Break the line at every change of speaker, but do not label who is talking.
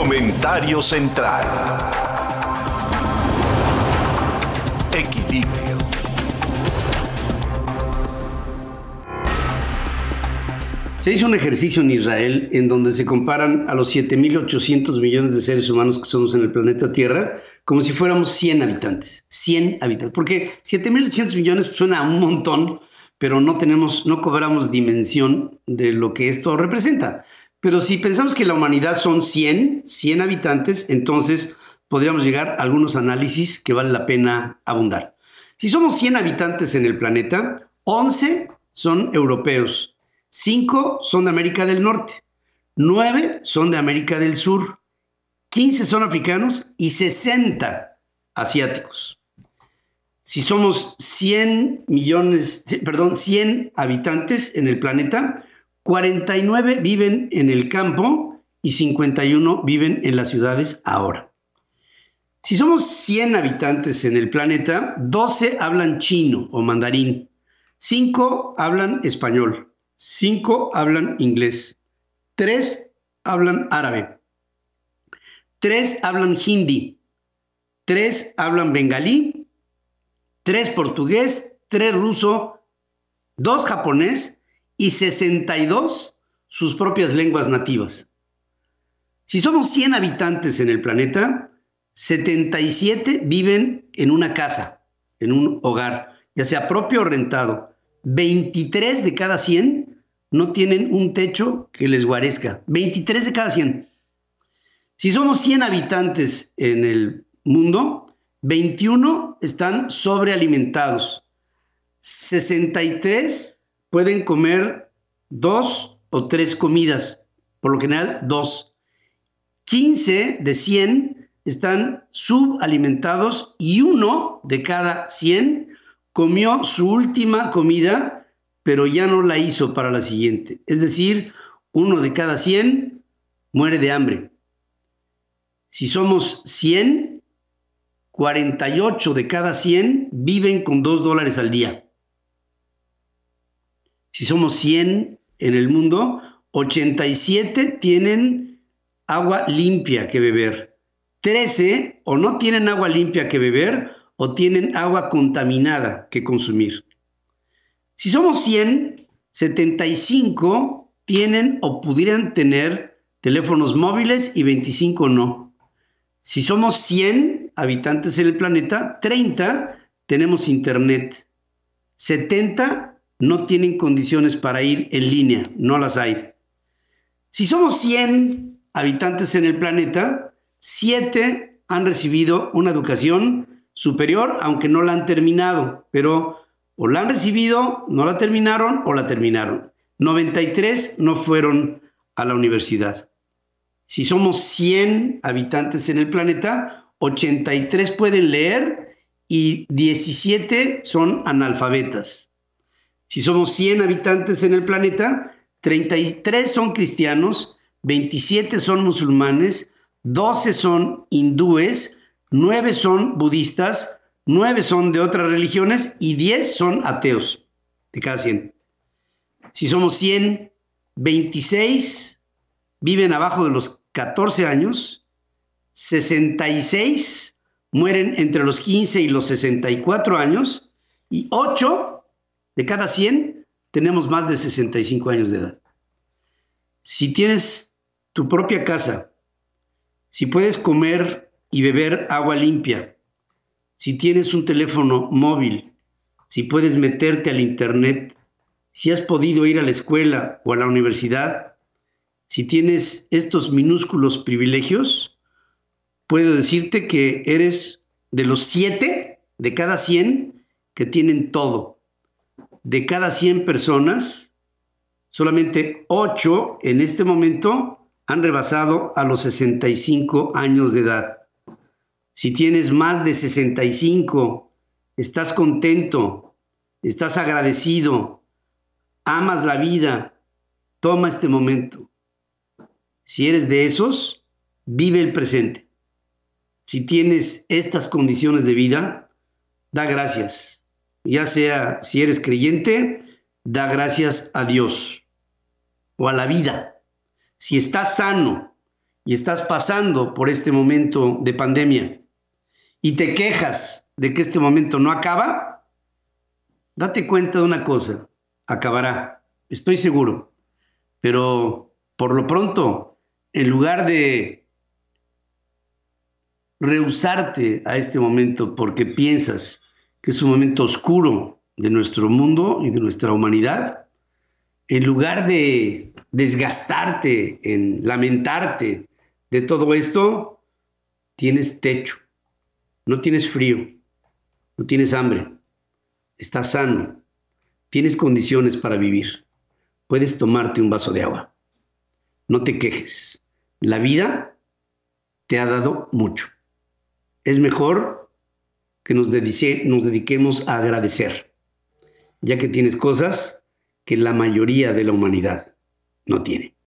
Comentario central. Equilibrio.
Se hizo un ejercicio en Israel en donde se comparan a los 7.800 millones de seres humanos que somos en el planeta Tierra como si fuéramos 100 habitantes. 100 habitantes. Porque 7.800 millones suena a un montón, pero no tenemos, no cobramos dimensión de lo que esto representa. Pero si pensamos que la humanidad son 100, 100 habitantes, entonces podríamos llegar a algunos análisis que vale la pena abundar. Si somos 100 habitantes en el planeta, 11 son europeos, 5 son de América del Norte, 9 son de América del Sur, 15 son africanos y 60 asiáticos. Si somos 100 millones, perdón, 100 habitantes en el planeta, 49 viven en el campo y 51 viven en las ciudades ahora. Si somos 100 habitantes en el planeta, 12 hablan chino o mandarín, 5 hablan español, 5 hablan inglés, 3 hablan árabe, 3 hablan hindi, 3 hablan bengalí, 3 portugués, 3 ruso, 2 japonés y 62 sus propias lenguas nativas. Si somos 100 habitantes en el planeta, 77 viven en una casa, en un hogar, ya sea propio o rentado. 23 de cada 100 no tienen un techo que les guarezca. 23 de cada 100. Si somos 100 habitantes en el mundo, 21 están sobrealimentados. 63 pueden comer dos o tres comidas, por lo general dos. 15 de 100 están subalimentados y uno de cada 100 comió su última comida, pero ya no la hizo para la siguiente. Es decir, uno de cada 100 muere de hambre. Si somos 100, 48 de cada 100 viven con 2 dólares al día. Si somos 100 en el mundo, 87 tienen agua limpia que beber. 13 o no tienen agua limpia que beber o tienen agua contaminada que consumir. Si somos 100, 75 tienen o pudieran tener teléfonos móviles y 25 no. Si somos 100 habitantes en el planeta, 30 tenemos internet. 70 no tienen condiciones para ir en línea, no las hay. Si somos 100 habitantes en el planeta, 7 han recibido una educación superior, aunque no la han terminado, pero o la han recibido, no la terminaron o la terminaron. 93 no fueron a la universidad. Si somos 100 habitantes en el planeta, 83 pueden leer y 17 son analfabetas. Si somos 100 habitantes en el planeta, 33 son cristianos, 27 son musulmanes, 12 son hindúes, 9 son budistas, 9 son de otras religiones y 10 son ateos, de cada 100. Si somos 100, 26 viven abajo de los 14 años, 66 mueren entre los 15 y los 64 años y 8 de cada 100 tenemos más de 65 años de edad. Si tienes tu propia casa, si puedes comer y beber agua limpia, si tienes un teléfono móvil, si puedes meterte al Internet, si has podido ir a la escuela o a la universidad, si tienes estos minúsculos privilegios, puedo decirte que eres de los siete de cada 100 que tienen todo de cada 100 personas, solamente 8 en este momento han rebasado a los 65 años de edad. Si tienes más de 65, estás contento, estás agradecido, amas la vida, toma este momento. Si eres de esos, vive el presente. Si tienes estas condiciones de vida, da gracias ya sea si eres creyente, da gracias a Dios o a la vida. Si estás sano y estás pasando por este momento de pandemia y te quejas de que este momento no acaba, date cuenta de una cosa, acabará, estoy seguro, pero por lo pronto, en lugar de rehusarte a este momento porque piensas que es un momento oscuro de nuestro mundo y de nuestra humanidad, en lugar de desgastarte en lamentarte de todo esto, tienes techo, no tienes frío, no tienes hambre, estás sano, tienes condiciones para vivir, puedes tomarte un vaso de agua. No te quejes, la vida te ha dado mucho. Es mejor que nos, nos dediquemos a agradecer, ya que tienes cosas que la mayoría de la humanidad no tiene.